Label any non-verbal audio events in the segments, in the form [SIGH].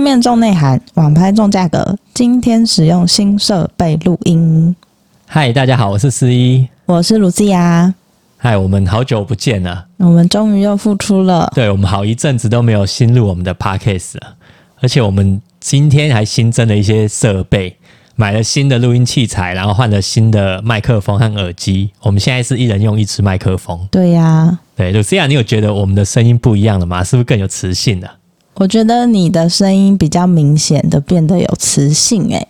面重内涵，网拍重价格。今天使用新设备录音。嗨，大家好，我是思一，我是卢子雅。嗨，我们好久不见了，我们终于又复出了。对我们好一阵子都没有新录我们的 podcast 了，而且我们今天还新增了一些设备，买了新的录音器材，然后换了新的麦克风和耳机。我们现在是一人用一支麦克风。对呀，对，卢思雅，你有觉得我们的声音不一样了吗？是不是更有磁性了？我觉得你的声音比较明显的变得有磁性诶，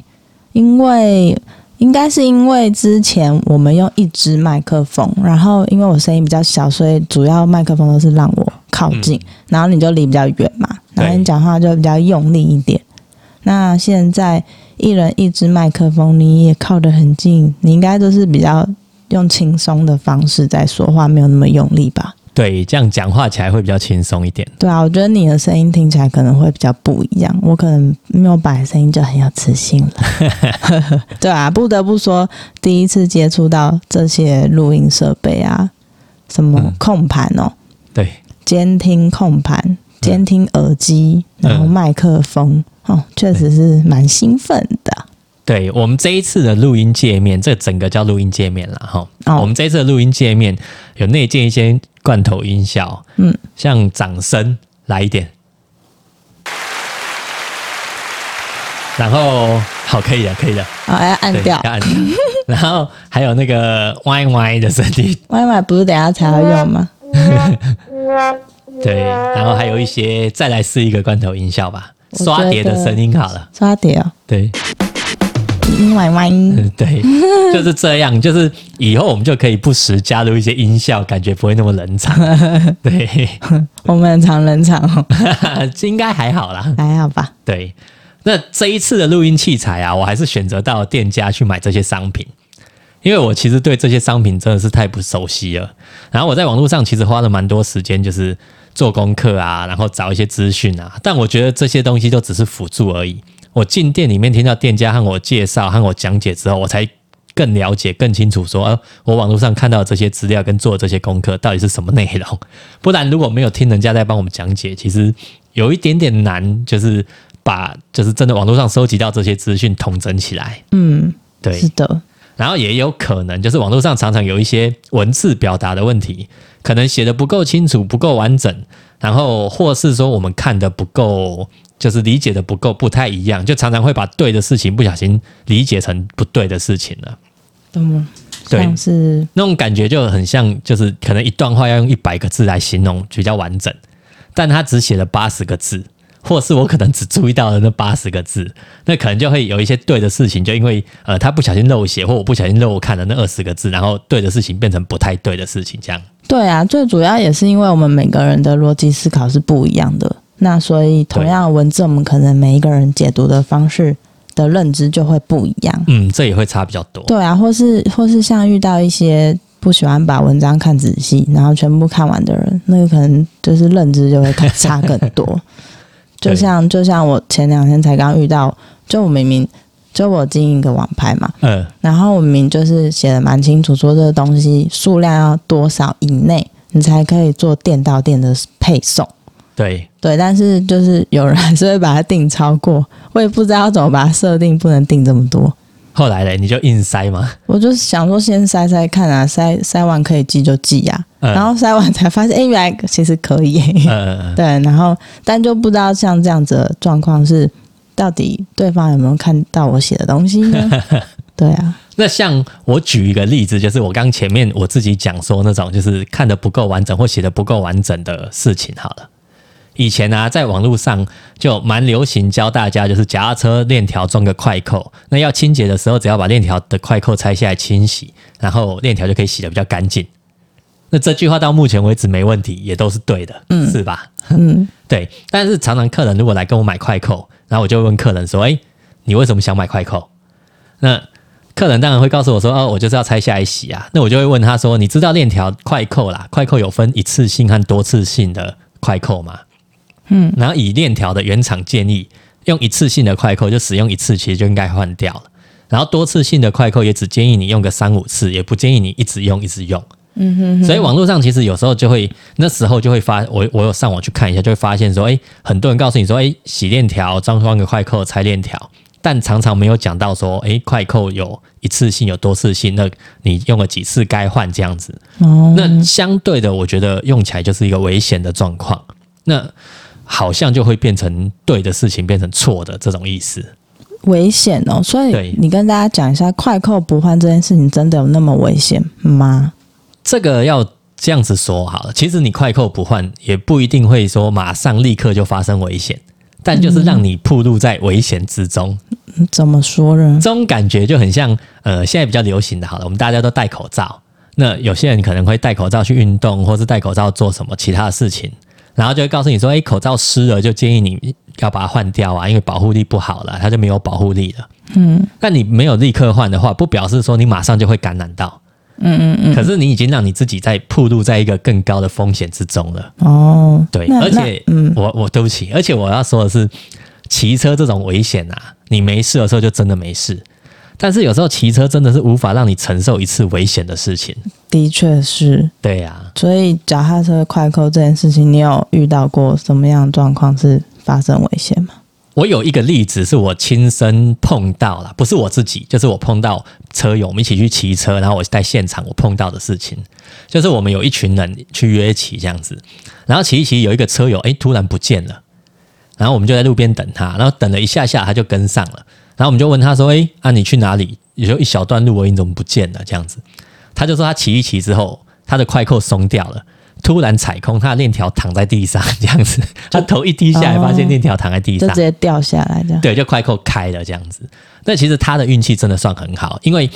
因为应该是因为之前我们用一支麦克风，然后因为我声音比较小，所以主要麦克风都是让我靠近，然后你就离比较远嘛，然后你讲话就比较用力一点。那现在一人一支麦克风，你也靠得很近，你应该都是比较用轻松的方式在说话，没有那么用力吧？对，这样讲话起来会比较轻松一点。对啊，我觉得你的声音听起来可能会比较不一样。我可能没有把声音就很有磁性了。[LAUGHS] 对啊，不得不说，第一次接触到这些录音设备啊，什么控盘哦，对，监听控盘、监听耳机，然后麦克风，哦，确实是蛮兴奋的。对我们这一次的录音界面，这整个叫录音界面了哈。哦我们这一次的录音界面有内建一些罐头音效，嗯，像掌声来一点，然后好，可以了，可以了，好，要按，掉要。按掉。[LAUGHS] 然后还有那个歪歪的声音，歪歪不是等下才要用吗？[LAUGHS] 对，然后还有一些，再来试一个罐头音效吧，刷碟的声音好了，刷碟哦，对。嗯，Y Y，嗯，对，[LAUGHS] 就是这样，就是以后我们就可以不时加入一些音效，感觉不会那么冷场。[LAUGHS] 对，我们很常冷场哦，这 [LAUGHS] 应该还好啦。还好吧？对，那这一次的录音器材啊，我还是选择到店家去买这些商品，因为我其实对这些商品真的是太不熟悉了。然后我在网络上其实花了蛮多时间，就是做功课啊，然后找一些资讯啊，但我觉得这些东西都只是辅助而已。我进店里面听到店家和我介绍、和我讲解之后，我才更了解、更清楚说，呃，我网络上看到的这些资料跟做的这些功课到底是什么内容。不然如果没有听人家在帮我们讲解，其实有一点点难，就是把就是真的网络上收集到这些资讯统整起来。嗯，对是，的，然后也有可能就是网络上常常有一些文字表达的问题，可能写的不够清楚、不够完整，然后或是说我们看的不够，就是理解的不够，不太一样，就常常会把对的事情不小心理解成不对的事情了。懂吗？对是那种感觉就很像，就是可能一段话要用一百个字来形容比较完整，但他只写了八十个字，或是我可能只注意到了那八十个字，[LAUGHS] 那可能就会有一些对的事情，就因为呃他不小心漏写，或我不小心漏看了那二十个字，然后对的事情变成不太对的事情，这样。对啊，最主要也是因为我们每个人的逻辑思考是不一样的，那所以同样的文字，我们可能每一个人解读的方式的认知就会不一样。嗯，这也会差比较多。对啊，或是或是像遇到一些不喜欢把文章看仔细，然后全部看完的人，那个可能就是认知就会看差更多。[LAUGHS] 就像就像我前两天才刚遇到，就我明明就我经营一个网拍嘛，嗯，然后我明明就是写的蛮清楚，说这个东西数量要多少以内，你才可以做店到店的配送。对，对，但是就是有人还是会把它定超过，我也不知道怎么把它设定，不能定这么多。后来嘞，你就硬塞嘛。我就想说先塞塞看啊，塞塞完可以寄就寄呀、嗯然后塞完才发现，哎、原来其实可以。呃，[LAUGHS] 对，然后但就不知道像这样子的状况是，到底对方有没有看到我写的东西呢？[LAUGHS] 对啊，那像我举一个例子，就是我刚前面我自己讲说那种就是看的不够完整或写的不够完整的事情，好了。以前啊，在网络上就蛮流行教大家，就是脚踏车链条装个快扣，那要清洁的时候，只要把链条的快扣拆下来清洗，然后链条就可以洗得比较干净。那这句话到目前为止没问题，也都是对的，嗯是吧？嗯，对。但是常常客人如果来跟我买快扣，然后我就问客人说：“哎、你为什么想买快扣？”那客人当然会告诉我说：“哦，我就是要拆下来洗啊。”那我就会问他说：“你知道链条快扣啦？快扣有分一次性和多次性的快扣吗？”嗯，然后以链条的原厂建议，用一次性的快扣就使用一次，其实就应该换掉了。然后多次性的快扣也只建议你用个三五次，也不建议你一直用一直用。嗯哼所以网络上其实有时候就会，那时候就会发，我我有上网去看一下，就会发现说，哎，很多人告诉你说，哎，洗链条装装个快扣拆链条，但常常没有讲到说，哎，快扣有一次性有多次性，那你用了几次该换这样子。哦，那相对的，我觉得用起来就是一个危险的状况。那好像就会变成对的事情变成错的这种意思。危险哦，所以你跟大家讲一下，快扣不换这件事情真的有那么危险吗？这个要这样子说好了，其实你快扣不换，也不一定会说马上立刻就发生危险，但就是让你暴露在危险之中。嗯怎么说呢？这种感觉就很像，呃，现在比较流行的，好了，我们大家都戴口罩。那有些人可能会戴口罩去运动，或是戴口罩做什么其他的事情，然后就会告诉你说，诶，口罩湿了，就建议你要把它换掉啊，因为保护力不好了，它就没有保护力了。嗯。但你没有立刻换的话，不表示说你马上就会感染到，嗯嗯嗯，可是你已经让你自己在暴露在一个更高的风险之中了。哦，对，而且嗯。我我对不起，而且我要说的是，骑车这种危险啊，你没事的时候就真的没事，但是有时候骑车真的是无法让你承受一次危险的事情。的确是。对呀、所以脚踏车快扣这件事情，你有遇到过什么样的状况是发生危险吗？我有一个例子是我亲身碰到了，不是我自己，就是我碰到车友，我们一起去骑车，然后我在现场我碰到的事情，就是我们有一群人去约骑这样子，然后骑一骑，有一个车友诶突然不见了，然后我们就在路边等他，然后等了一下下他就跟上了，然后我们就问他说：“诶，啊你去哪里？也就一小段路而已，你怎么不见了？”这样子，他就说他骑一骑之后，他的快扣松掉了。突然踩空，他的链条躺在地上，这样子，他头一低下来，发现链条躺在地上就直，接掉下来这样。对，就快扣开了这样子。那其实他的运气真的算很好，因为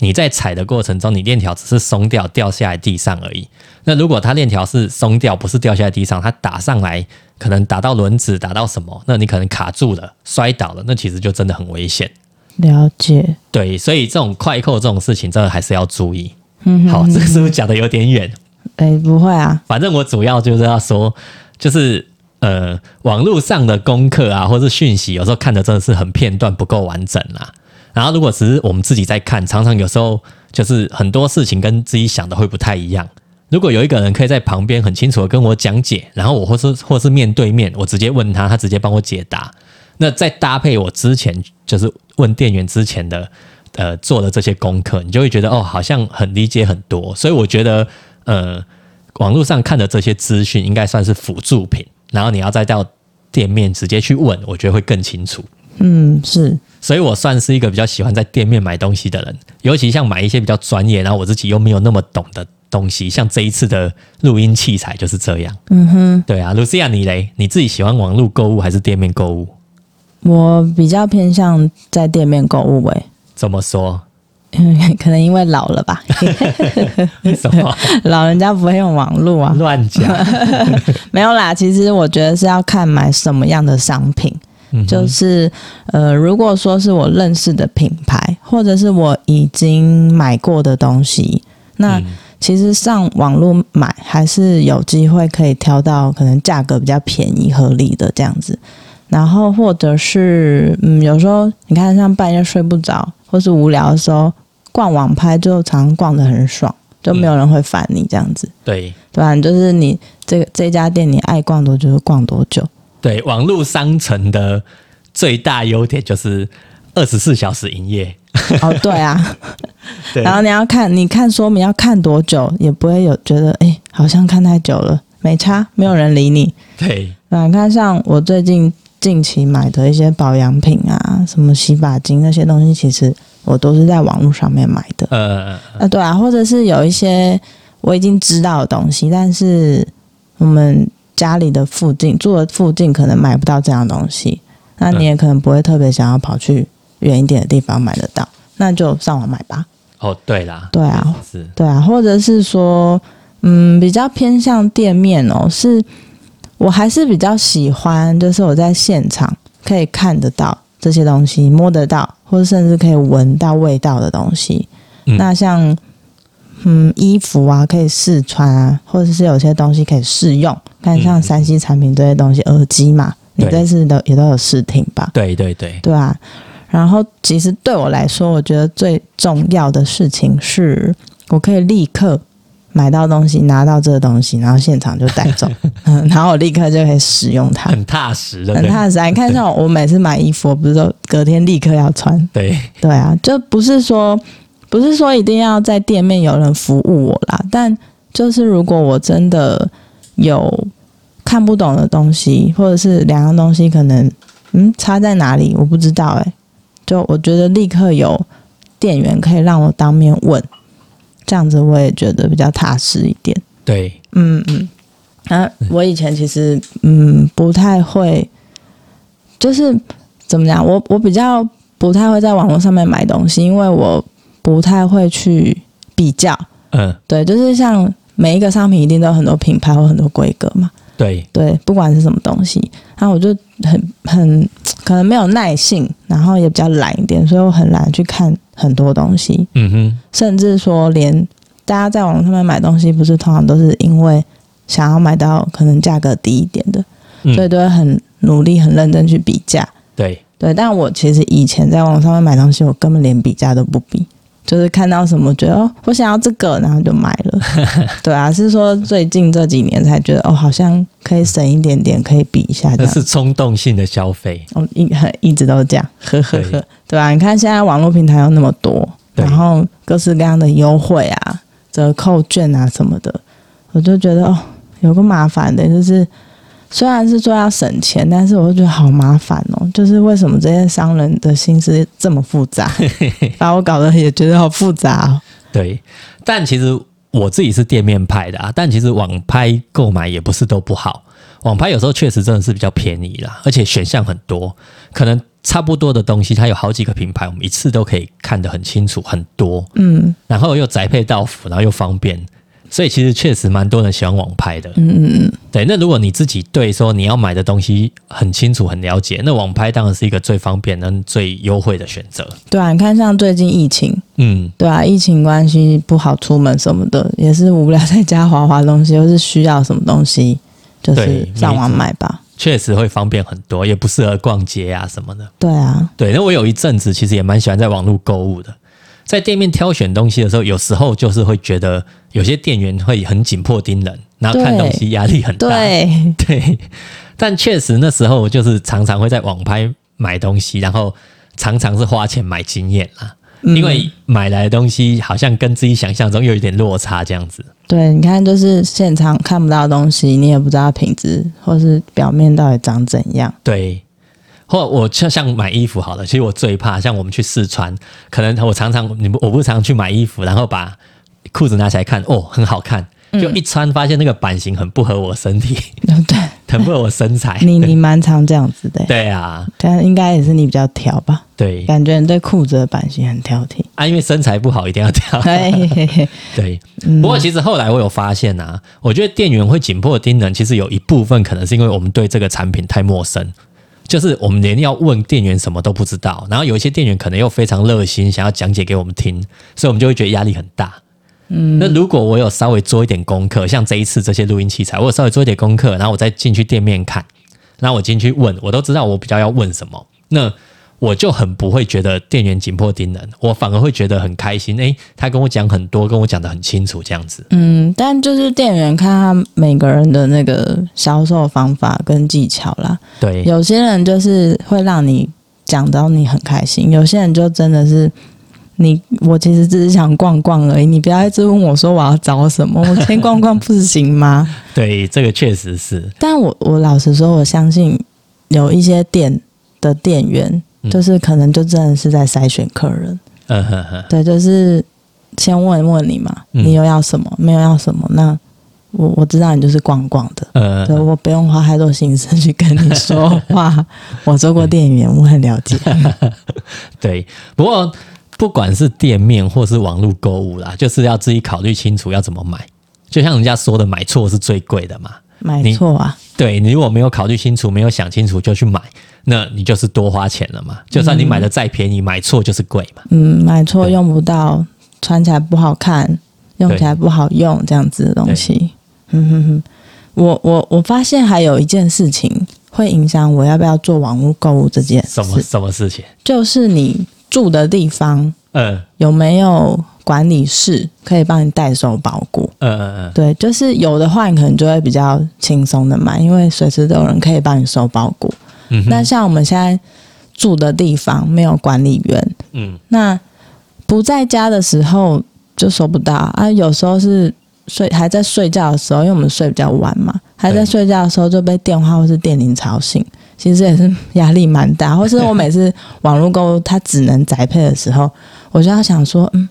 你在踩的过程中，你链条只是松掉掉下来地上而已。那如果他链条是松掉，不是掉下来地上，他打上来，可能打到轮子，打到什么，那你可能卡住了，摔倒了，那其实就真的很危险。了解。对，所以这种快扣这种事情，真的还是要注意。嗯哼好，这个是不是讲的有点远？哎、不会啊，反正我主要就是要说，就是呃，网络上的功课啊，或是讯息，有时候看的真的是很片段，不够完整啦。然后如果只是我们自己在看，常常有时候就是很多事情跟自己想的会不太一样。如果有一个人可以在旁边很清楚的跟我讲解，然后我或是或是面对面，我直接问他，他直接帮我解答。那再搭配我之前就是问店员之前的呃做的这些功课，你就会觉得哦，好像很理解很多。所以我觉得呃，网络上看的这些资讯应该算是辅助品，然后你要再到店面直接去问，我觉得会更清楚。嗯，是所以我算是一个比较喜欢在店面买东西的人，尤其像买一些比较专业，然后我自己又没有那么懂的东西，像这一次的录音器材就是这样。嗯哼，对啊，Lucia 你嘞，你自己喜欢网络购物还是店面购物？我比较偏向在店面购物诶、怎么说？[LAUGHS] 可能因为老了吧，[LAUGHS] 为什么 [LAUGHS] 老人家不会用网络啊。乱讲？没有啦，其实我觉得是要看买什么样的商品。嗯就是呃，如果说是我认识的品牌，或者是我已经买过的东西，那嗯其实上网络买还是有机会可以挑到可能价格比较便宜、合理的这样子。然后或者是嗯，有时候你看像半夜睡不着或是无聊的时候，逛网拍就常逛得很爽，就没有人会烦你这样子，对对吧？就是你这个这家店你爱逛多久就逛多久。对，网络商城的最大优点就是二十四 [LAUGHS] 小时营业。哦，对啊，[LAUGHS] 对然后你要看，你看说明要看多久，也不会有觉得哎，好像看太久了，没差，没有人理你。对，啊，你看像我最近近期买的一些保养品啊，什么洗发精那些东西，其实我都是在网络上面买的。呃，啊，对啊，或者是有一些我已经知道的东西，但是我们家里的附近住的附近可能买不到这样的东西，那你也可能不会特别想要跑去远一点的地方买得到，那就上网买吧。哦，对啦，对啊，是，对啊，或者是说，嗯，比较偏向店面哦，是我还是比较喜欢，就是我在现场可以看得到这些东西，摸得到，或者甚至可以闻到味道的东西。嗯那像嗯衣服啊，可以试穿啊，或者是有些东西可以试用，看像嗯三 C 产品这些东西，耳机嘛，你对这次都也都有试听吧？对对对，对啊。然后其实对我来说，我觉得最重要的事情是，我可以立刻买到东西，拿到这个东西，然后现场就带走，[LAUGHS] 嗯，然后我立刻就可以使用它，很踏实的，很踏实。你看，像我每次买衣服，我不是都隔天立刻要穿？对对啊，就不是说不是说一定要在店面有人服务我啦，但就是如果我真的有看不懂的东西，或者是两样东西可能嗯差在哪里，我不知道哎、就我觉得立刻有店员可以让我当面问，这样子我也觉得比较踏实一点。对，嗯嗯，啊，我以前其实嗯不太会，就是怎么讲，我我比较不太会在网络上面买东西，因为我不太会去比较。嗯，对，就是像每一个商品一定都有很多品牌或很多规格嘛。对，对，不管是什么东西，然后我就很很可能没有耐性，然后也比较懒一点，所以我很懒去看很多东西，嗯哼，甚至说连大家在网上面买东西，不是通常都是因为想要买到可能价格低一点的，嗯。所以都会很努力、很认真去比价。对，对，但我其实以前在网上面买东西，我根本连比价都不比，就是看到什么觉得哦，我想要这个，然后就买了。[LAUGHS] 对啊，是说最近这几年才觉得哦，好像可以省一点点，可以比一下这是冲动性的消费，哦，一很 [LAUGHS] 一直都是这样，[LAUGHS] 呵呵呵，对吧、你看现在网络平台有那么多，然后各式各样的优惠啊、折扣券啊什么的，我就觉得哦，有个麻烦的，就是虽然是说要省钱，但是我就觉得好麻烦哦。就是为什么这些商人的心思这么复杂，[LAUGHS] 把我搞得也觉得好复杂哦。对，但其实我自己是店面派的啊，但其实网拍购买也不是都不好，网拍有时候确实真的是比较便宜啦，而且选项很多，可能差不多的东西它有好几个品牌，我们一次都可以看得很清楚，很多，嗯然后又宅配到府，然后又方便。所以其实确实蛮多人喜欢网拍的，嗯嗯嗯，对。那如果你自己对说你要买的东西很清楚、很了解，那网拍当然是一个最方便、跟最优惠的选择。对啊，你看像最近疫情，嗯，对啊，疫情关系不好出门什么的，也是无聊在家滑滑东西，或是需要什么东西，就是上网买吧。确实会方便很多，也不适合逛街啊什么的。对啊，对，那我有一阵子其实也蛮喜欢在网络购物的，在店面挑选东西的时候，有时候就是会觉得有些店员会很紧迫盯人，然后看东西压力很大。对，[LAUGHS] 对，但确实那时候我就是常常会在网拍买东西，然后常常是花钱买经验啦。嗯因为买来的东西好像跟自己想象中有一点落差，这样子。对，你看，就是现场看不到的东西，你也不知道品质或是表面到底长怎样。对，或我就像买衣服好了，其实我最怕像我们去试穿，可能我常常你不我不常去买衣服，然后把裤子拿起来看，哦，很好看，就一穿发现那个版型很不合我身体，[LAUGHS] 对？[LAUGHS] 很不合我身材。你你蛮常这样子的、对啊，但应该也是你比较挑吧？对感觉你对裤子的版型很挑剔。啊，因为身材不好一定要挑。[LAUGHS] 对，嗯不过其实后来我有发现啊，我觉得店员会紧迫盯人，其实有一部分可能是因为我们对这个产品太陌生，就是我们连要问店员什么都不知道，然后有一些店员可能又非常热心，想要讲解给我们听，所以我们就会觉得压力很大。嗯，那如果我有稍微做一点功课，像这一次这些录音器材，我有稍微做一点功课，然后我再进去店面看，然后我进去问，我都知道我比较要问什么，那我就很不会觉得店员紧迫盯人，我反而会觉得很开心。诶，他跟我讲很多，跟我讲的很清楚，这样子。嗯，但就是店员看他每个人的那个销售方法跟技巧啦。对，有些人就是会让你讲到你很开心，有些人就真的是你，我其实只是想逛逛而已，你不要一直问我说我要找什么，[LAUGHS] 我先逛逛不行吗？对，这个确实是，但我我老实说，我相信有一些店的店员，嗯就是可能就真的是在筛选客人，嗯哼哼，对，就是先问问你嘛，嗯你有要什么，没有要什么，那我我知道你就是逛逛的。呃对，，我不用花太多心思去跟你说话。[LAUGHS] 我做过店员，我很了解。[LAUGHS] 对。不过不管是店面或是网络购物啦，就是要自己考虑清楚要怎么买。就像人家说的，买错是最贵的嘛。买错啊，对你如果没有考虑清楚，没有想清楚就去买，那你就是多花钱了嘛。就算你买的再便宜，买错就是贵嘛。嗯，买错用不到，穿起来不好看，用起来不好用，这样子的东西。嗯哼哼，我我我发现还有一件事情会影响我要不要做网络购物这件什么，什么事情？就是你住的地方嗯，有没有管理室可以帮你代收包裹。嗯嗯嗯，对，就是有的话，你可能就会比较轻松的买，因为随时都有人可以帮你收包裹。嗯那像我们现在住的地方没有管理员，嗯那不在家的时候就收不到啊。有时候是睡还在睡觉的时候，因为我们睡比较晚嘛，还在睡觉的时候就被电话或是电铃吵醒，其实也是压力蛮大。[LAUGHS] 或是我每次网络购物它只能宅配的时候，我就要想说，嗯，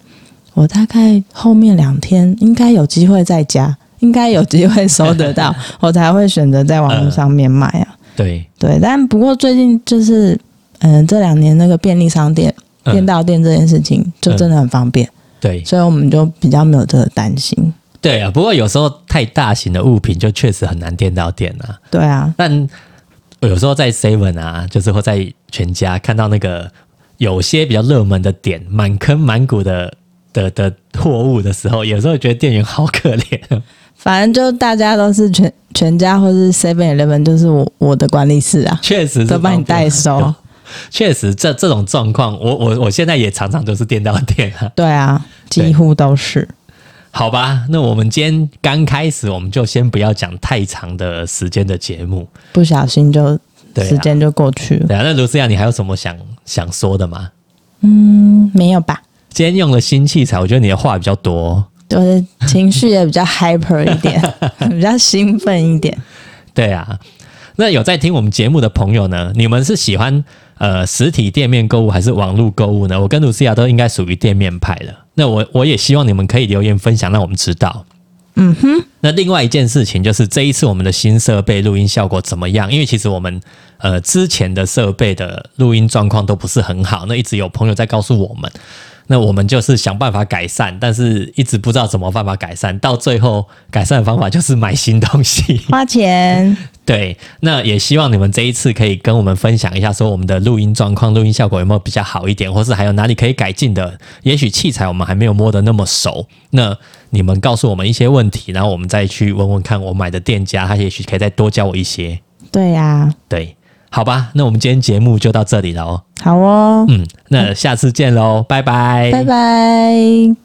我大概后面两天应该有机会在家，应该有机会收得到，[LAUGHS] 我才会选择在网络上面买啊。对，对，但不过最近就是，嗯、这两年那个便利商店、嗯店到店这件事情，就真的很方便，对所以我们就比较没有这个担心。对啊。不过有时候太大型的物品就确实很难店到店啊。对啊，但有时候在 Seven 啊，就是或在全家看到那个有些比较热门的点，满坑满谷的的的货物的时候，有时候觉得店员好可怜。反正就大家都是全全家或是 Seven Eleven，就是我我的管理室啊，确实是都帮你代收。确实，这这种状况，我我我现在也常常都是店到店啊。对啊，几乎都是。好吧，那我们今天刚开始，我们就先不要讲太长的时间的节目。不小心就对、啊，时间就过去了。对啊。那卢思亚，你还有什么想想说的吗？嗯，没有吧？今天用了新器材，我觉得你的话比较多哦。我的情绪也比较 hyper 一点，[LAUGHS] 比较兴奋一点。对啊，那有在听我们节目的朋友呢，你们是喜欢呃实体店面购物还是网络购物呢？我跟卢思雅都应该属于店面派的。那我我也希望你们可以留言分享，让我们知道。嗯哼，那另外一件事情就是这一次我们的新设备录音效果怎么样？因为其实我们呃之前的设备的录音状况都不是很好，那一直有朋友在告诉我们，那我们就是想办法改善，但是一直不知道怎么办法改善，到最后改善的方法就是买新东西。花钱。[LAUGHS] 对，那也希望你们这一次可以跟我们分享一下，说我们的录音状况、录音效果有没有比较好一点，或是还有哪里可以改进的。也许器材我们还没有摸得那么熟，那你们告诉我们一些问题，然后我们再去问问看我买的店家，他也许可以再多教我一些。对呀、对，好吧，那我们今天节目就到这里了哦。好哦，嗯，那下次见喽，拜拜，拜拜。